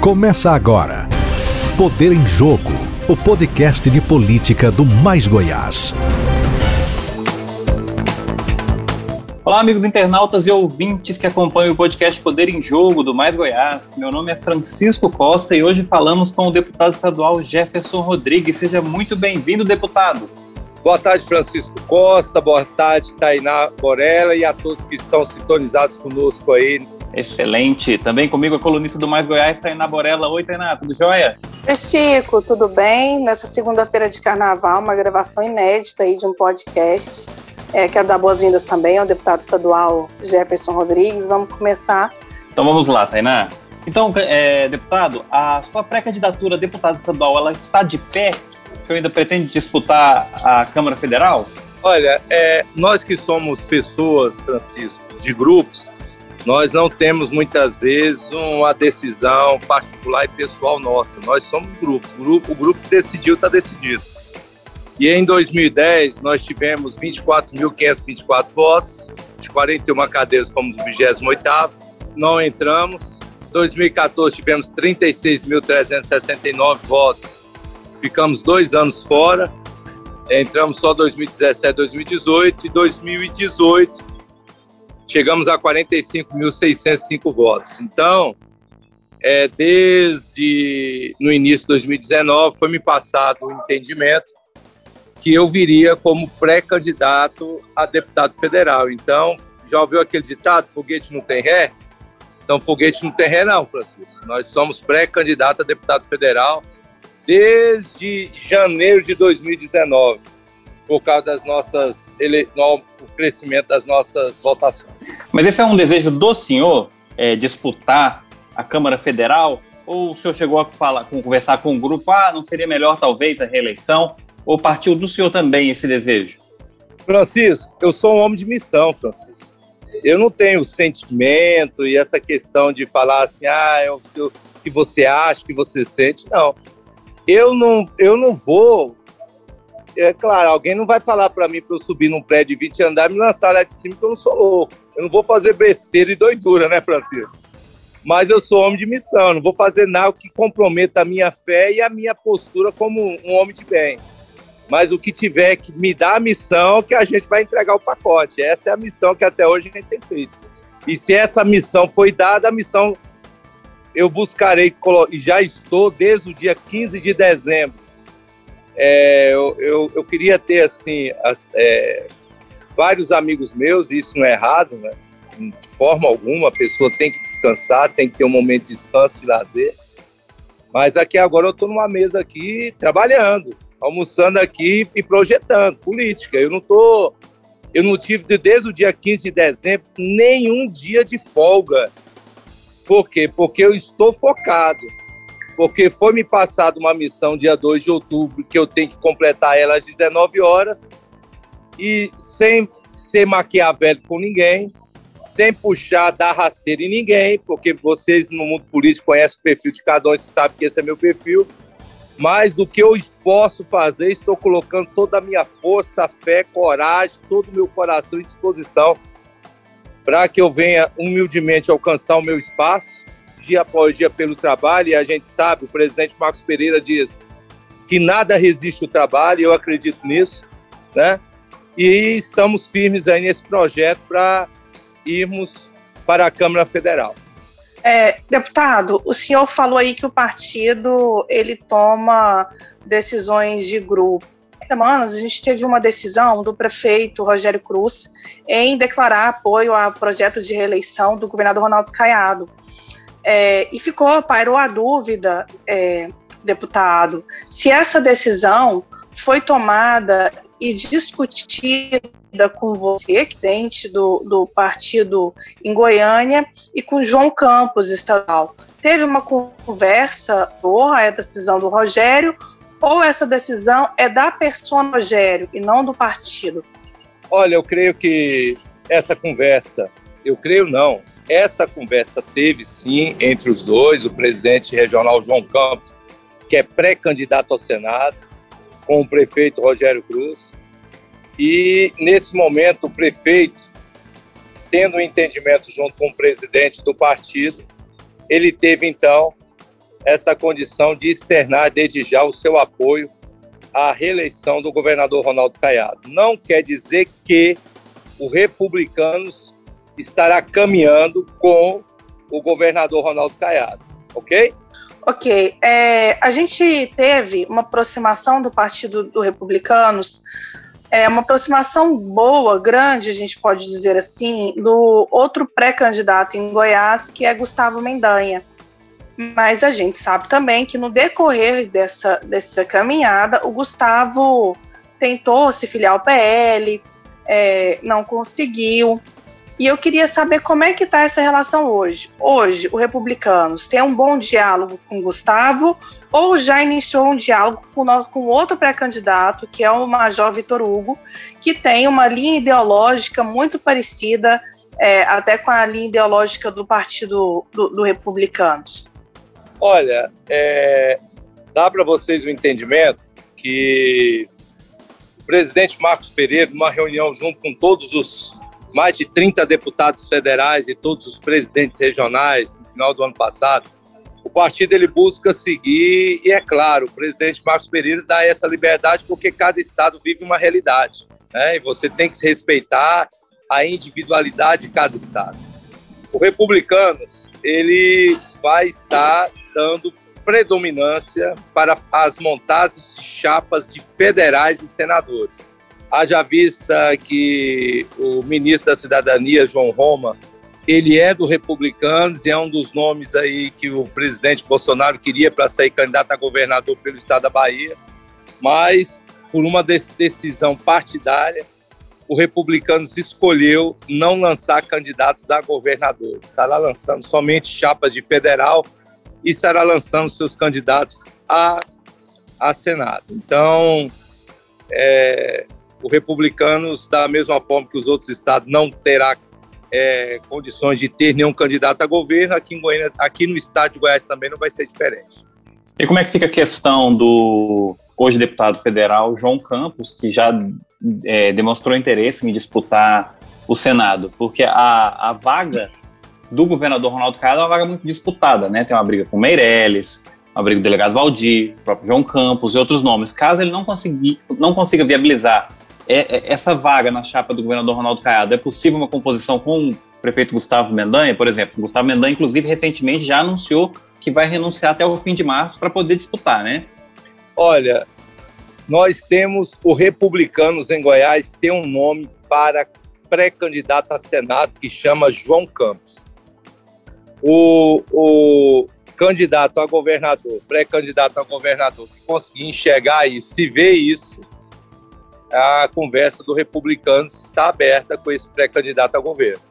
Começa agora. Poder em Jogo, o podcast de política do Mais Goiás. Olá, amigos internautas e ouvintes que acompanham o podcast Poder em Jogo do Mais Goiás. Meu nome é Francisco Costa e hoje falamos com o deputado estadual Jefferson Rodrigues. Seja muito bem-vindo, deputado. Boa tarde, Francisco Costa. Boa tarde, Tainá Borella e a todos que estão sintonizados conosco aí Excelente. Também comigo a colunista do Mais Goiás, Tainá Borella. Oi, Tainá, tudo jóia? Oi, Chico, tudo bem? Nessa segunda-feira de carnaval, uma gravação inédita aí de um podcast. É, quero dar boas-vindas também ao deputado estadual Jefferson Rodrigues. Vamos começar. Então vamos lá, Tainá. Então, é, deputado, a sua pré-candidatura a deputado estadual, ela está de pé? Você ainda pretende disputar a Câmara Federal? Olha, é, nós que somos pessoas, Francisco, de grupos, nós não temos muitas vezes uma decisão particular e pessoal nossa. Nós somos grupo. O grupo, o grupo decidiu está decidido. E em 2010 nós tivemos 24.524 votos, de 41 cadeiras fomos o 28 não entramos. 2014 tivemos 36.369 votos, ficamos dois anos fora. Entramos só 2017, 2018 e 2018 chegamos a 45.605 votos. Então, é, desde no início de 2019 foi me passado o entendimento que eu viria como pré-candidato a deputado federal. Então, já ouviu aquele ditado, foguete não tem ré? Então, foguete não tem ré não, Francisco. Nós somos pré-candidato a deputado federal desde janeiro de 2019 por causa das nossas ele, no, o crescimento das nossas votações. Mas esse é um desejo do senhor é, disputar a Câmara Federal? Ou o senhor chegou a falar, conversar com o um grupo, ah, não seria melhor talvez a reeleição? Ou partiu do senhor também esse desejo? Francisco, eu sou um homem de missão, Francisco. Eu não tenho sentimento e essa questão de falar assim, ah, é o seu, que você acha, que você sente. Não. Eu não, eu não vou é claro, alguém não vai falar para mim para eu subir num prédio de 20 andares e me lançar lá de cima que eu não sou louco. Eu não vou fazer besteira e doidura, né, Francisco? Mas eu sou homem de missão, não vou fazer nada que comprometa a minha fé e a minha postura como um homem de bem. Mas o que tiver que me dar a missão, que a gente vai entregar o pacote. Essa é a missão que até hoje a gente tem feito. E se essa missão foi dada, a missão eu buscarei, e já estou desde o dia 15 de dezembro, é, eu, eu, eu, queria ter, assim, as, é, vários amigos meus, e isso não é errado, né? De forma alguma, a pessoa tem que descansar, tem que ter um momento de descanso, de lazer. Mas aqui agora eu estou numa mesa aqui trabalhando, almoçando aqui e projetando política. Eu não estou. Eu não tive, desde o dia 15 de dezembro, nenhum dia de folga. Por quê? Porque eu estou focado porque foi me passada uma missão dia 2 de outubro que eu tenho que completar ela às 19 horas e sem ser maquiavélico com ninguém, sem puxar da rasteira em ninguém, porque vocês no mundo político conhecem o perfil de cada um e sabem que esse é meu perfil. Mais do que eu posso fazer, estou colocando toda a minha força, fé, coragem, todo o meu coração em disposição para que eu venha humildemente alcançar o meu espaço dia após dia pelo trabalho, e a gente sabe, o presidente Marcos Pereira diz que nada resiste ao trabalho, eu acredito nisso, né? E estamos firmes aí nesse projeto para irmos para a Câmara Federal. É, deputado, o senhor falou aí que o partido ele toma decisões de grupo. Semanas a gente teve uma decisão do prefeito Rogério Cruz em declarar apoio ao projeto de reeleição do governador Ronaldo Caiado. É, e ficou, pairou a dúvida, é, deputado, se essa decisão foi tomada e discutida com você, que dente do, do partido em Goiânia, e com João Campos, estadual. Teve uma conversa por a decisão do Rogério, ou essa decisão é da pessoa Rogério e não do partido? Olha, eu creio que essa conversa, eu creio não, essa conversa teve sim entre os dois, o presidente regional João Campos, que é pré-candidato ao Senado, com o prefeito Rogério Cruz. E nesse momento, o prefeito, tendo um entendimento junto com o presidente do partido, ele teve então essa condição de externar desde já o seu apoio à reeleição do governador Ronaldo Caiado. Não quer dizer que o Republicanos estará caminhando com o governador Ronaldo Caiado, ok? Ok. É, a gente teve uma aproximação do Partido do Republicanos, é, uma aproximação boa, grande, a gente pode dizer assim, do outro pré-candidato em Goiás, que é Gustavo Mendanha. Mas a gente sabe também que no decorrer dessa, dessa caminhada, o Gustavo tentou se filiar ao PL, é, não conseguiu. E eu queria saber como é que está essa relação hoje. Hoje, o Republicanos tem um bom diálogo com Gustavo ou já iniciou um diálogo com, com outro pré-candidato, que é o Major Vitor Hugo, que tem uma linha ideológica muito parecida é, até com a linha ideológica do Partido do, do Republicanos? Olha, é, dá para vocês o um entendimento que o presidente Marcos Pereira, numa reunião junto com todos os mais de 30 deputados federais e todos os presidentes regionais no final do ano passado, o partido ele busca seguir, e é claro, o presidente Marcos Pereira dá essa liberdade porque cada estado vive uma realidade, né? e você tem que respeitar a individualidade de cada estado. O Republicanos, ele vai estar dando predominância para as montagens de chapas de federais e senadores. Haja vista que o ministro da Cidadania, João Roma, ele é do Republicanos e é um dos nomes aí que o presidente Bolsonaro queria para sair candidato a governador pelo estado da Bahia, mas por uma decisão partidária, o Republicanos escolheu não lançar candidatos a governador. Estará lançando somente chapas de federal e estará lançando seus candidatos a, a Senado. Então, é, o Republicanos, da mesma forma que os outros estados, não terá é, condições de ter nenhum candidato a governo, aqui, em Goiânia, aqui no estado de Goiás também não vai ser diferente. E como é que fica a questão do hoje deputado federal João Campos, que já é, demonstrou interesse em disputar o Senado? Porque a, a vaga do governador Ronaldo Caiado é uma vaga muito disputada, né? Tem uma briga com Meirelles, uma briga do delegado Valdir, o próprio João Campos e outros nomes. Caso ele não, não consiga viabilizar é, é, essa vaga na chapa do governador Ronaldo Caiado, é possível uma composição com o prefeito Gustavo Mendanha, por exemplo? O Gustavo Mendanha, inclusive, recentemente já anunciou que vai renunciar até o fim de março para poder disputar, né? Olha, nós temos o Republicanos em Goiás tem um nome para pré-candidato a Senado que chama João Campos. O, o candidato a governador, pré-candidato a governador, que conseguir enxergar isso, se vê isso, a conversa do Republicanos está aberta com esse pré-candidato a governo.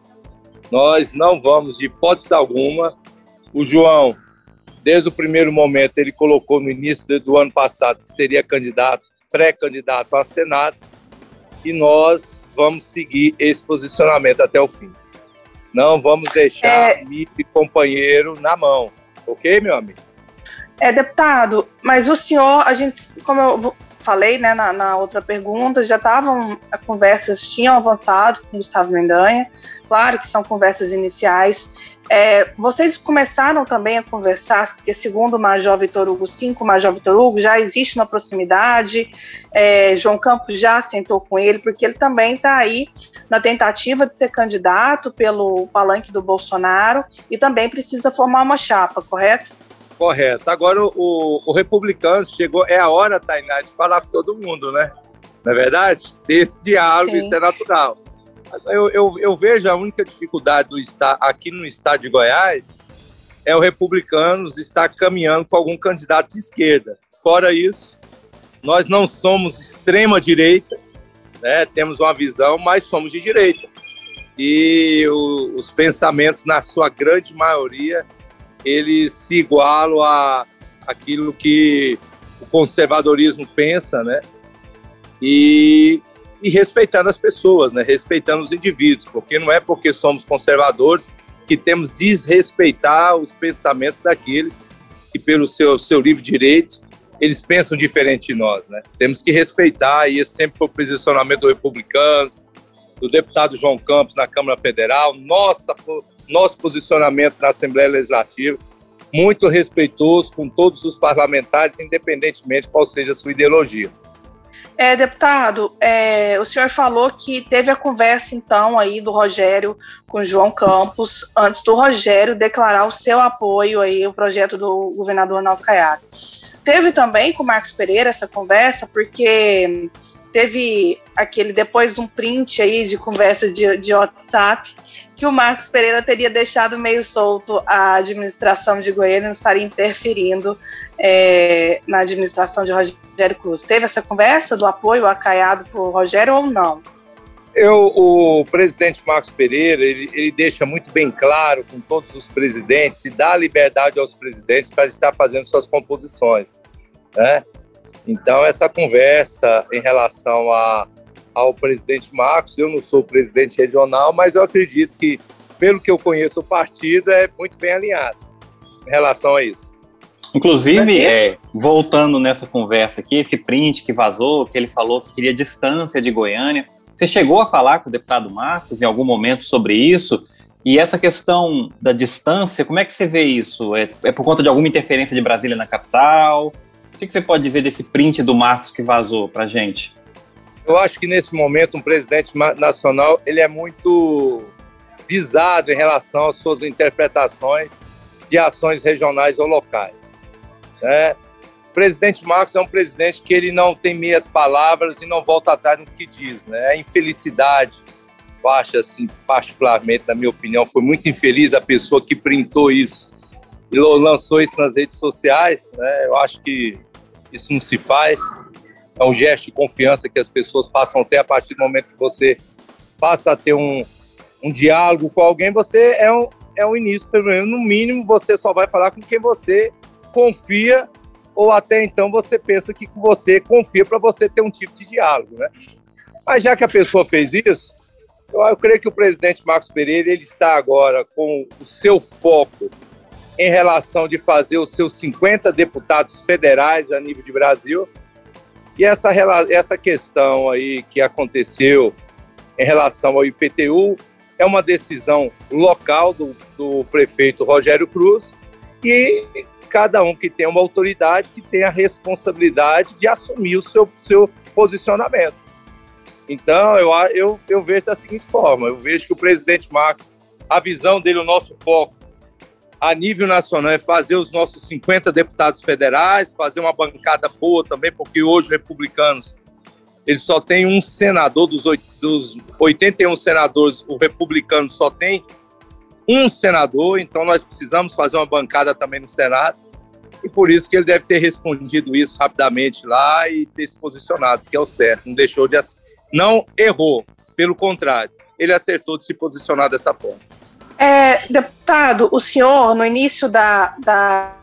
Nós não vamos, de hipótese alguma, o João, desde o primeiro momento, ele colocou no início do ano passado que seria candidato, pré-candidato a Senado, e nós vamos seguir esse posicionamento até o fim. Não vamos deixar é... e companheiro na mão, ok, meu amigo? É, deputado, mas o senhor, a gente, como eu falei né, na, na outra pergunta, já estavam, conversas tinham avançado com Gustavo Mendanha, claro que são conversas iniciais. É, vocês começaram também a conversar, porque segundo o Major Vitor Hugo, sim, com o Major Vitor Hugo, já existe uma proximidade, é, João Campos já sentou com ele, porque ele também está aí na tentativa de ser candidato pelo palanque do Bolsonaro e também precisa formar uma chapa, correto? Correto. Agora o, o republicano chegou, é a hora, Tainá, de falar com todo mundo, né? Não é verdade? Esse diálogo, Sim. isso é natural. Eu, eu, eu, vejo a única dificuldade do estar aqui no estado de Goiás é o republicanos estar caminhando com algum candidato de esquerda. Fora isso, nós não somos extrema direita, né? temos uma visão, mas somos de direita. E o, os pensamentos, na sua grande maioria, eles se igualam a aquilo que o conservadorismo pensa, né? E, e respeitando as pessoas, né? Respeitando os indivíduos, porque não é porque somos conservadores que temos de desrespeitar os pensamentos daqueles que, pelo seu, seu livre direito, eles pensam diferente de nós, né? Temos que respeitar, e esse sempre foi o posicionamento do republicanos, do deputado João Campos na Câmara Federal, nossa nosso posicionamento na Assembleia Legislativa. muito respeitoso com todos os parlamentares, independentemente qual seja a sua ideologia. É, deputado, é, o senhor falou que teve a conversa, então, aí do Rogério com João Campos, antes do Rogério declarar o seu apoio aí ao projeto do governador Arnaldo Caiado. Teve também com o Marcos Pereira essa conversa, porque teve aquele, depois de um print aí de conversa de, de WhatsApp, que o Marcos Pereira teria deixado meio solto a administração de Goiânia, não estaria interferindo é, na administração de Rogério Cruz. Teve essa conversa do apoio acaiado por Rogério ou não? Eu, o presidente Marcos Pereira, ele, ele deixa muito bem claro com todos os presidentes e dá liberdade aos presidentes para estar fazendo suas composições. Né? Então, essa conversa em relação a ao presidente Marcos. Eu não sou presidente regional, mas eu acredito que, pelo que eu conheço o partido, é muito bem alinhado em relação a isso. Inclusive, é, voltando nessa conversa aqui, esse print que vazou, que ele falou que queria distância de Goiânia. Você chegou a falar com o deputado Marcos em algum momento sobre isso? E essa questão da distância, como é que você vê isso? É, é por conta de alguma interferência de Brasília na capital? O que, você pode dizer desse print do Marcos que vazou para gente? Eu acho que nesse momento um presidente nacional ele é muito visado em relação às suas interpretações de ações regionais ou locais. Né? O presidente Marcos é um presidente que ele não tem meias palavras e não volta atrás no que diz. Né? A infelicidade, eu acho assim, particularmente, na minha opinião, foi muito infeliz a pessoa que printou isso e lançou isso nas redes sociais. Né? Eu acho que isso não se faz é um gesto de confiança que as pessoas passam a ter a partir do momento que você passa a ter um, um diálogo com alguém, você é um, é um início, pelo menos no mínimo, você só vai falar com quem você confia ou até então você pensa que você confia para você ter um tipo de diálogo, né? Mas já que a pessoa fez isso, eu, eu creio que o presidente Marcos Pereira ele está agora com o seu foco em relação de fazer os seus 50 deputados federais a nível de Brasil e essa, essa questão aí que aconteceu em relação ao IPTU é uma decisão local do, do prefeito Rogério Cruz e cada um que tem uma autoridade que tem a responsabilidade de assumir o seu, seu posicionamento. Então, eu, eu, eu vejo da seguinte forma: eu vejo que o presidente Marcos, a visão dele, o nosso foco a nível nacional é fazer os nossos 50 deputados federais, fazer uma bancada boa também, porque hoje os republicanos eles só tem um senador dos, dos 81 senadores, o republicano só tem um senador, então nós precisamos fazer uma bancada também no Senado. E por isso que ele deve ter respondido isso rapidamente lá e ter se posicionado, que é o certo. Não deixou de não errou, pelo contrário, ele acertou de se posicionar dessa forma. É, deputado, o senhor, no início da, da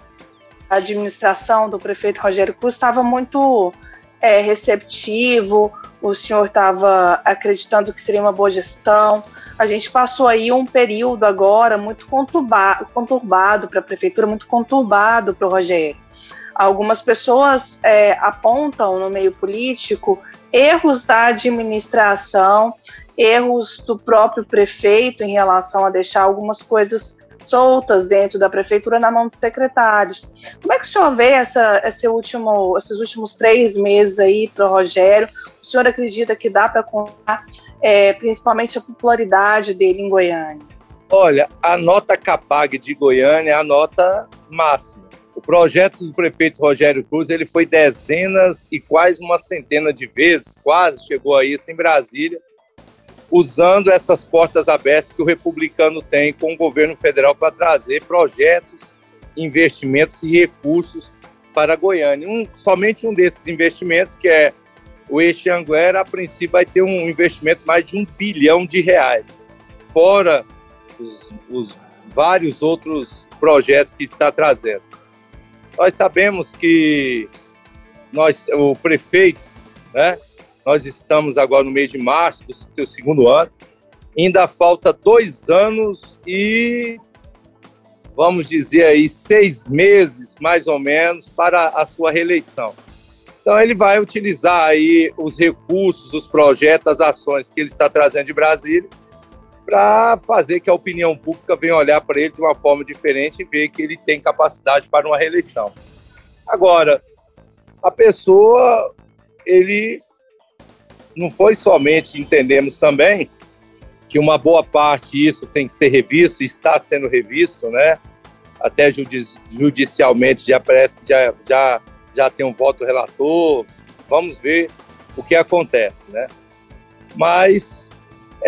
administração do prefeito Rogério Cruz, estava muito é, receptivo, o senhor estava acreditando que seria uma boa gestão. A gente passou aí um período agora muito conturbado, para a prefeitura, muito conturbado para o Rogério. Algumas pessoas é, apontam no meio político erros da administração erros do próprio prefeito em relação a deixar algumas coisas soltas dentro da prefeitura na mão dos secretários. Como é que o senhor vê essa, esse último, esses últimos três meses aí para o Rogério? O senhor acredita que dá para contar é, principalmente a popularidade dele em Goiânia? Olha, a nota CAPAG de Goiânia é a nota máxima. O projeto do prefeito Rogério Cruz ele foi dezenas e quase uma centena de vezes, quase chegou a isso em Brasília, usando essas portas abertas que o republicano tem com o governo federal para trazer projetos, investimentos e recursos para Goiânia. Um, somente um desses investimentos, que é o Eixo Anguera, a princípio vai ter um investimento mais de um bilhão de reais, fora os, os vários outros projetos que está trazendo. Nós sabemos que nós, o prefeito, né, nós estamos agora no mês de março do seu segundo ano. Ainda falta dois anos e, vamos dizer aí, seis meses, mais ou menos, para a sua reeleição. Então, ele vai utilizar aí os recursos, os projetos, as ações que ele está trazendo de Brasília para fazer que a opinião pública venha olhar para ele de uma forma diferente e ver que ele tem capacidade para uma reeleição. Agora, a pessoa, ele não foi somente, entendemos também, que uma boa parte disso tem que ser revisto, está sendo revisto, né? Até judicialmente já parece que já, já, já tem um voto relator. Vamos ver o que acontece, né? Mas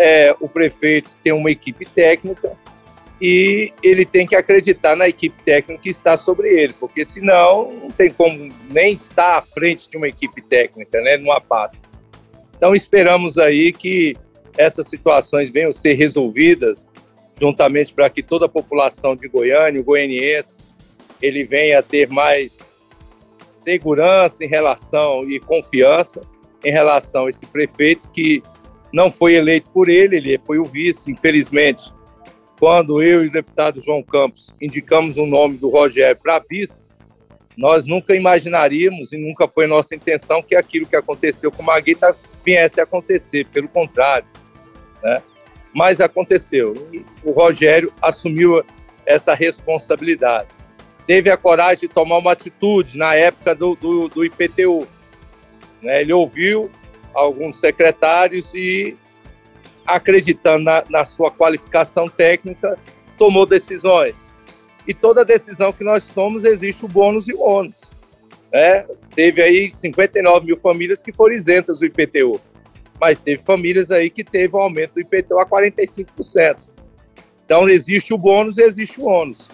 é, o prefeito tem uma equipe técnica e ele tem que acreditar na equipe técnica que está sobre ele, porque senão não tem como nem estar à frente de uma equipe técnica, né, numa pasta. Então esperamos aí que essas situações venham ser resolvidas juntamente para que toda a população de Goiânia, o goianiense, ele venha a ter mais segurança em relação e confiança em relação a esse prefeito que não foi eleito por ele, ele foi o vice, infelizmente. Quando eu e o deputado João Campos indicamos o nome do Rogério para vice, nós nunca imaginaríamos e nunca foi nossa intenção que aquilo que aconteceu com Maguita viesse a acontecer, pelo contrário. Né? Mas aconteceu. E o Rogério assumiu essa responsabilidade. Teve a coragem de tomar uma atitude na época do, do, do IPTU. Né? Ele ouviu alguns secretários e, acreditando na, na sua qualificação técnica, tomou decisões. E toda decisão que nós tomamos existe o bônus e o ônus. Né? Teve aí 59 mil famílias que foram isentas do IPTU, mas teve famílias aí que teve um aumento do IPTU a 45%. Então existe o bônus e existe o ônus.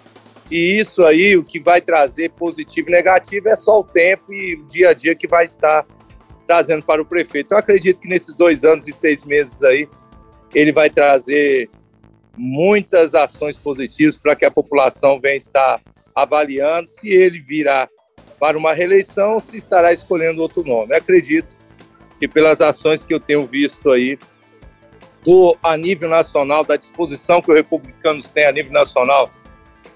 E isso aí, o que vai trazer positivo e negativo é só o tempo e o dia a dia que vai estar trazendo para o prefeito. Eu acredito que nesses dois anos e seis meses aí, ele vai trazer muitas ações positivas para que a população venha estar avaliando se ele virá para uma reeleição ou se estará escolhendo outro nome. Eu acredito que pelas ações que eu tenho visto aí, do, a nível nacional, da disposição que os republicanos têm a nível nacional,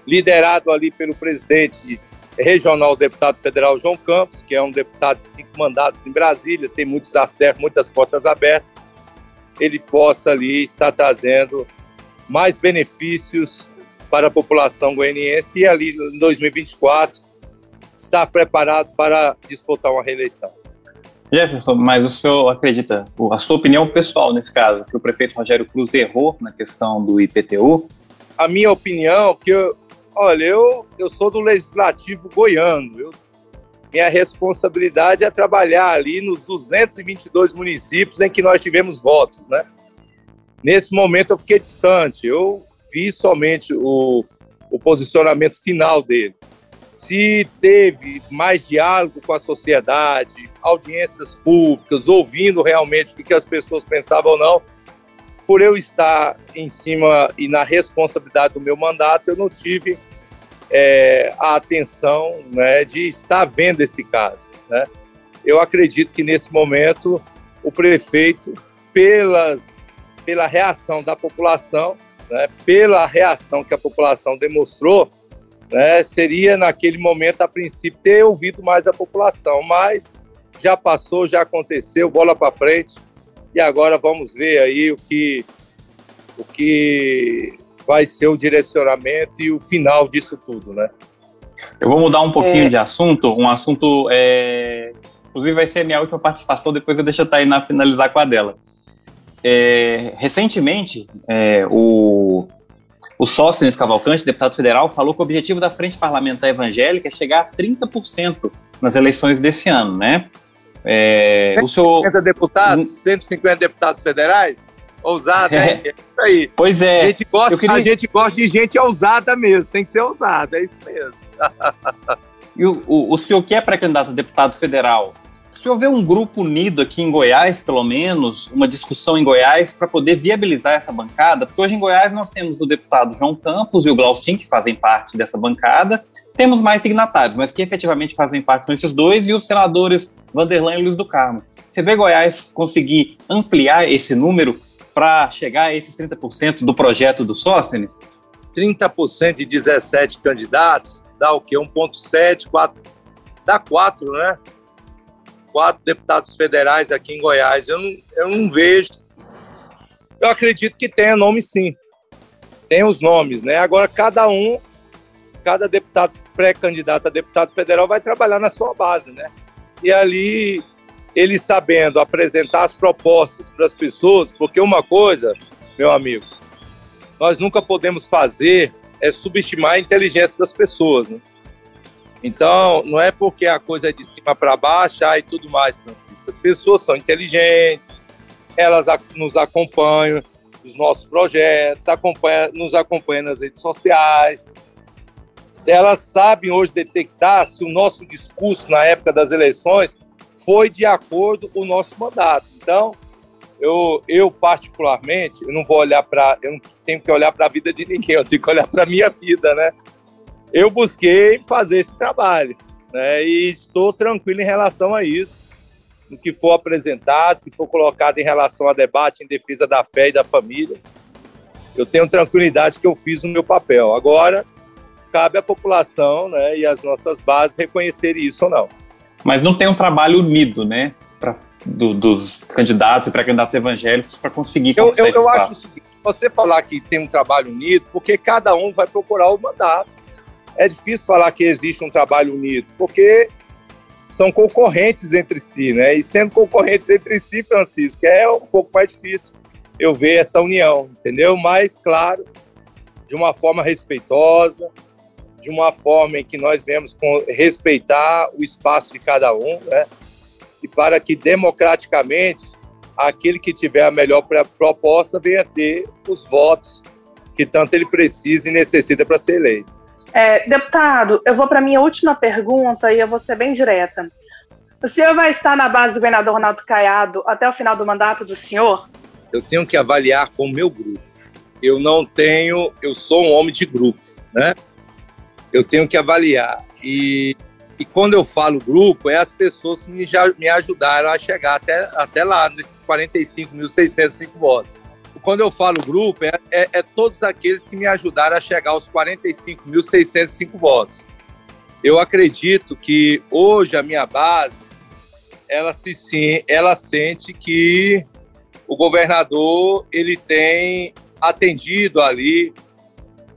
liderado ali pelo presidente regional deputado federal João Campos, que é um deputado de cinco mandatos em Brasília, tem muitos acertos, muitas portas abertas, ele possa ali estar trazendo mais benefícios para a população goianiense e ali em 2024 estar preparado para disputar uma reeleição. Jefferson, mas o senhor acredita, a sua opinião pessoal nesse caso, que o prefeito Rogério Cruz errou na questão do IPTU? A minha opinião, que eu, Olha, eu, eu sou do Legislativo goiano. Eu, minha responsabilidade é trabalhar ali nos 222 municípios em que nós tivemos votos, né? Nesse momento eu fiquei distante. Eu vi somente o, o posicionamento final dele. Se teve mais diálogo com a sociedade, audiências públicas, ouvindo realmente o que, que as pessoas pensavam ou não, por eu estar em cima e na responsabilidade do meu mandato, eu não tive é, a atenção né, de estar vendo esse caso. Né? Eu acredito que nesse momento o prefeito, pelas, pela reação da população, né, pela reação que a população demonstrou, né, seria naquele momento, a princípio, ter ouvido mais a população, mas já passou, já aconteceu, bola para frente e agora vamos ver aí o que, o que vai ser o direcionamento e o final disso tudo, né? Eu vou mudar um pouquinho é. de assunto, um assunto, é... inclusive vai ser a minha última participação, depois eu deixo a Tainá finalizar com a dela. É... recentemente, é, o, o Sócrates Cavalcante, deputado federal, falou que o objetivo da Frente Parlamentar Evangélica é chegar a 30% nas eleições desse ano, né? É, 150 o senhor... deputados, 150 deputados federais? Ousada, é. é isso aí. Pois é. A gente, gosta, queria... a gente gosta de gente ousada mesmo, tem que ser ousada, é isso mesmo. e o, o, o senhor que é pré-candidato a deputado federal, o senhor vê um grupo unido aqui em Goiás, pelo menos, uma discussão em Goiás para poder viabilizar essa bancada? Porque hoje em Goiás nós temos o deputado João Campos e o Glaustin, que fazem parte dessa bancada, temos mais signatários, mas que efetivamente fazem parte são esses dois, e os senadores Vanderlan e Luiz do Carmo. Você vê Goiás conseguir ampliar esse número para chegar a esses 30% do projeto do Sóstenes? 30% de 17 candidatos dá o quê? 1,7, 4, dá 4, né? Quatro deputados federais aqui em Goiás. Eu não, eu não vejo Eu acredito que tenha nome sim. Tem os nomes, né? Agora cada um, cada deputado pré-candidato a deputado federal vai trabalhar na sua base, né? E ali ele sabendo apresentar as propostas para as pessoas, porque uma coisa, meu amigo, nós nunca podemos fazer é subestimar a inteligência das pessoas, né? Então, não é porque a coisa é de cima para baixo ah, e tudo mais, Francisco. As pessoas são inteligentes, elas nos acompanham nos nossos projetos, acompanham, nos acompanham nas redes sociais. Elas sabem hoje detectar se o nosso discurso na época das eleições foi de acordo com o nosso mandato. Então, eu, eu particularmente, eu não vou olhar para, eu não tenho que olhar para a vida de ninguém, eu tenho que olhar para a minha vida, né? Eu busquei fazer esse trabalho, né? E estou tranquilo em relação a isso, no que for apresentado, que for colocado em relação a debate em defesa da fé e da família. Eu tenho tranquilidade que eu fiz o meu papel. Agora, cabe à população, né, e às nossas bases reconhecerem isso ou não. Mas não tem um trabalho unido, né? Pra do, dos candidatos e pré-candidatos evangélicos para conseguir eu, eu, eu acho seguinte, você falar que tem um trabalho unido, porque cada um vai procurar o mandato. É difícil falar que existe um trabalho unido, porque são concorrentes entre si, né? E sendo concorrentes entre si, Francisco, é um pouco mais difícil eu ver essa união, entendeu? Mas, claro, de uma forma respeitosa, de uma forma em que nós vemos respeitar o espaço de cada um, né? e para que democraticamente aquele que tiver a melhor proposta venha ter os votos que tanto ele precisa e necessita para ser eleito. É, deputado, eu vou para minha última pergunta e eu vou ser bem direta. O senhor vai estar na base do governador Ronaldo Caiado até o final do mandato do senhor? Eu tenho que avaliar com o meu grupo. Eu não tenho, eu sou um homem de grupo, né? Eu tenho que avaliar. E e quando eu falo grupo, é as pessoas que me, me ajudaram a chegar até, até lá, nesses 45.605 votos. Quando eu falo grupo, é, é, é, todos aqueles que me ajudaram a chegar aos 45.605 votos. Eu acredito que hoje a minha base, ela, se, sim, ela sente que o governador ele tem atendido ali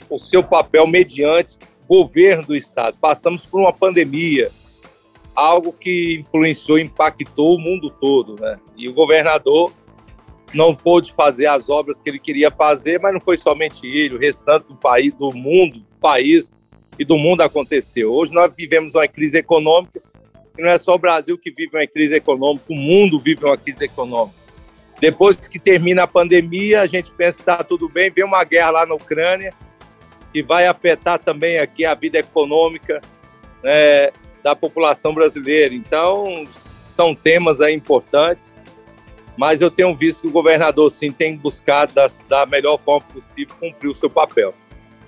o seu papel mediante governo do Estado. Passamos por uma pandemia, algo que influenciou, impactou o mundo todo, né? E o governador não pôde fazer as obras que ele queria fazer, mas não foi somente ele, o restante do país, do mundo, do país e do mundo aconteceu. Hoje nós vivemos uma crise econômica, e não é só o Brasil que vive uma crise econômica, o mundo vive uma crise econômica. Depois que termina a pandemia, a gente pensa que está tudo bem, vem uma guerra lá na Ucrânia, que vai afetar também aqui a vida econômica né, da população brasileira. Então, são temas aí importantes, mas eu tenho visto que o governador, sim, tem buscado da, da melhor forma possível cumprir o seu papel.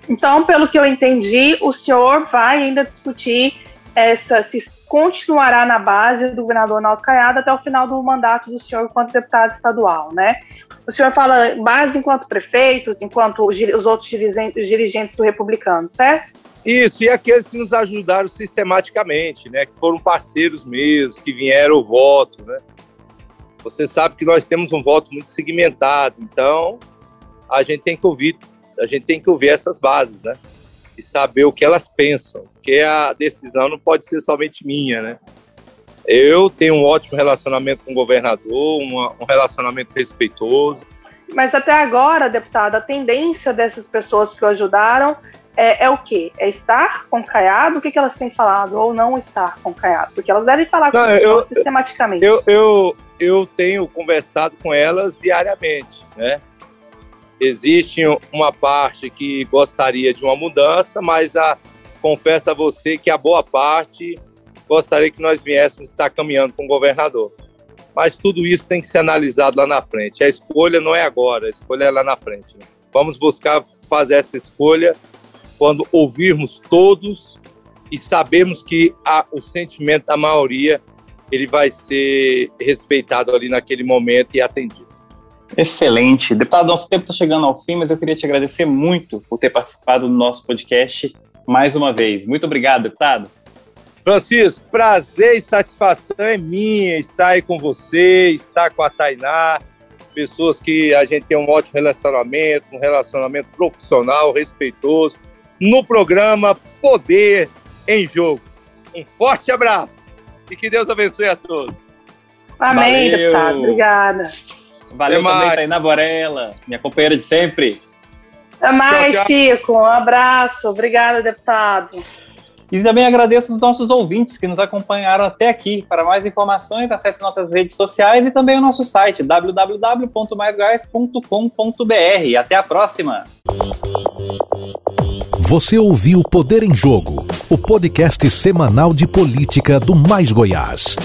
Então, pelo que eu entendi, o senhor vai ainda discutir essa, se continuará na base do governador Naldo Caiado até o final do mandato do senhor enquanto deputado estadual, né? O senhor fala base enquanto prefeitos, enquanto os outros dirigentes do republicano, certo? Isso, e aqueles que nos ajudaram sistematicamente, né? Que foram parceiros meus, que vieram o voto, né? Você sabe que nós temos um voto muito segmentado, então a gente tem que ouvir, a gente tem que ouvir essas bases, né? E saber o que elas pensam, porque a decisão não pode ser somente minha, né? Eu tenho um ótimo relacionamento com o governador, uma, um relacionamento respeitoso. Mas até agora, deputado, a tendência dessas pessoas que o ajudaram é, é o quê? É estar com Caiado? O que, que elas têm falado? Ou não estar com Caiado? Porque elas devem falar com eu, sistematicamente. Eu, eu, eu tenho conversado com elas diariamente, né? Existe uma parte que gostaria de uma mudança, mas a, confesso a você que a boa parte gostaria que nós viéssemos estar caminhando com o governador. Mas tudo isso tem que ser analisado lá na frente. A escolha não é agora, a escolha é lá na frente. Né? Vamos buscar fazer essa escolha quando ouvirmos todos e sabemos que a, o sentimento da maioria ele vai ser respeitado ali naquele momento e atendido. Excelente. Deputado, nosso tempo está chegando ao fim, mas eu queria te agradecer muito por ter participado do nosso podcast mais uma vez. Muito obrigado, deputado. Francisco, prazer e satisfação é minha estar aí com você, estar com a Tainá. pessoas que a gente tem um ótimo relacionamento, um relacionamento profissional, respeitoso, no programa Poder em Jogo. Um forte abraço e que Deus abençoe a todos. Amém, Valeu. deputado. Obrigada. Valeu Até também, Tainá Borella, minha companheira de sempre. Até mais, tchau, tchau. Chico. Um abraço. Obrigada, deputado. E também agradeço os nossos ouvintes que nos acompanharam até aqui. Para mais informações, acesse nossas redes sociais e também o nosso site www.maisgás.com.br. Até a próxima! Você ouviu Poder em Jogo, o podcast semanal de política do Mais Goiás.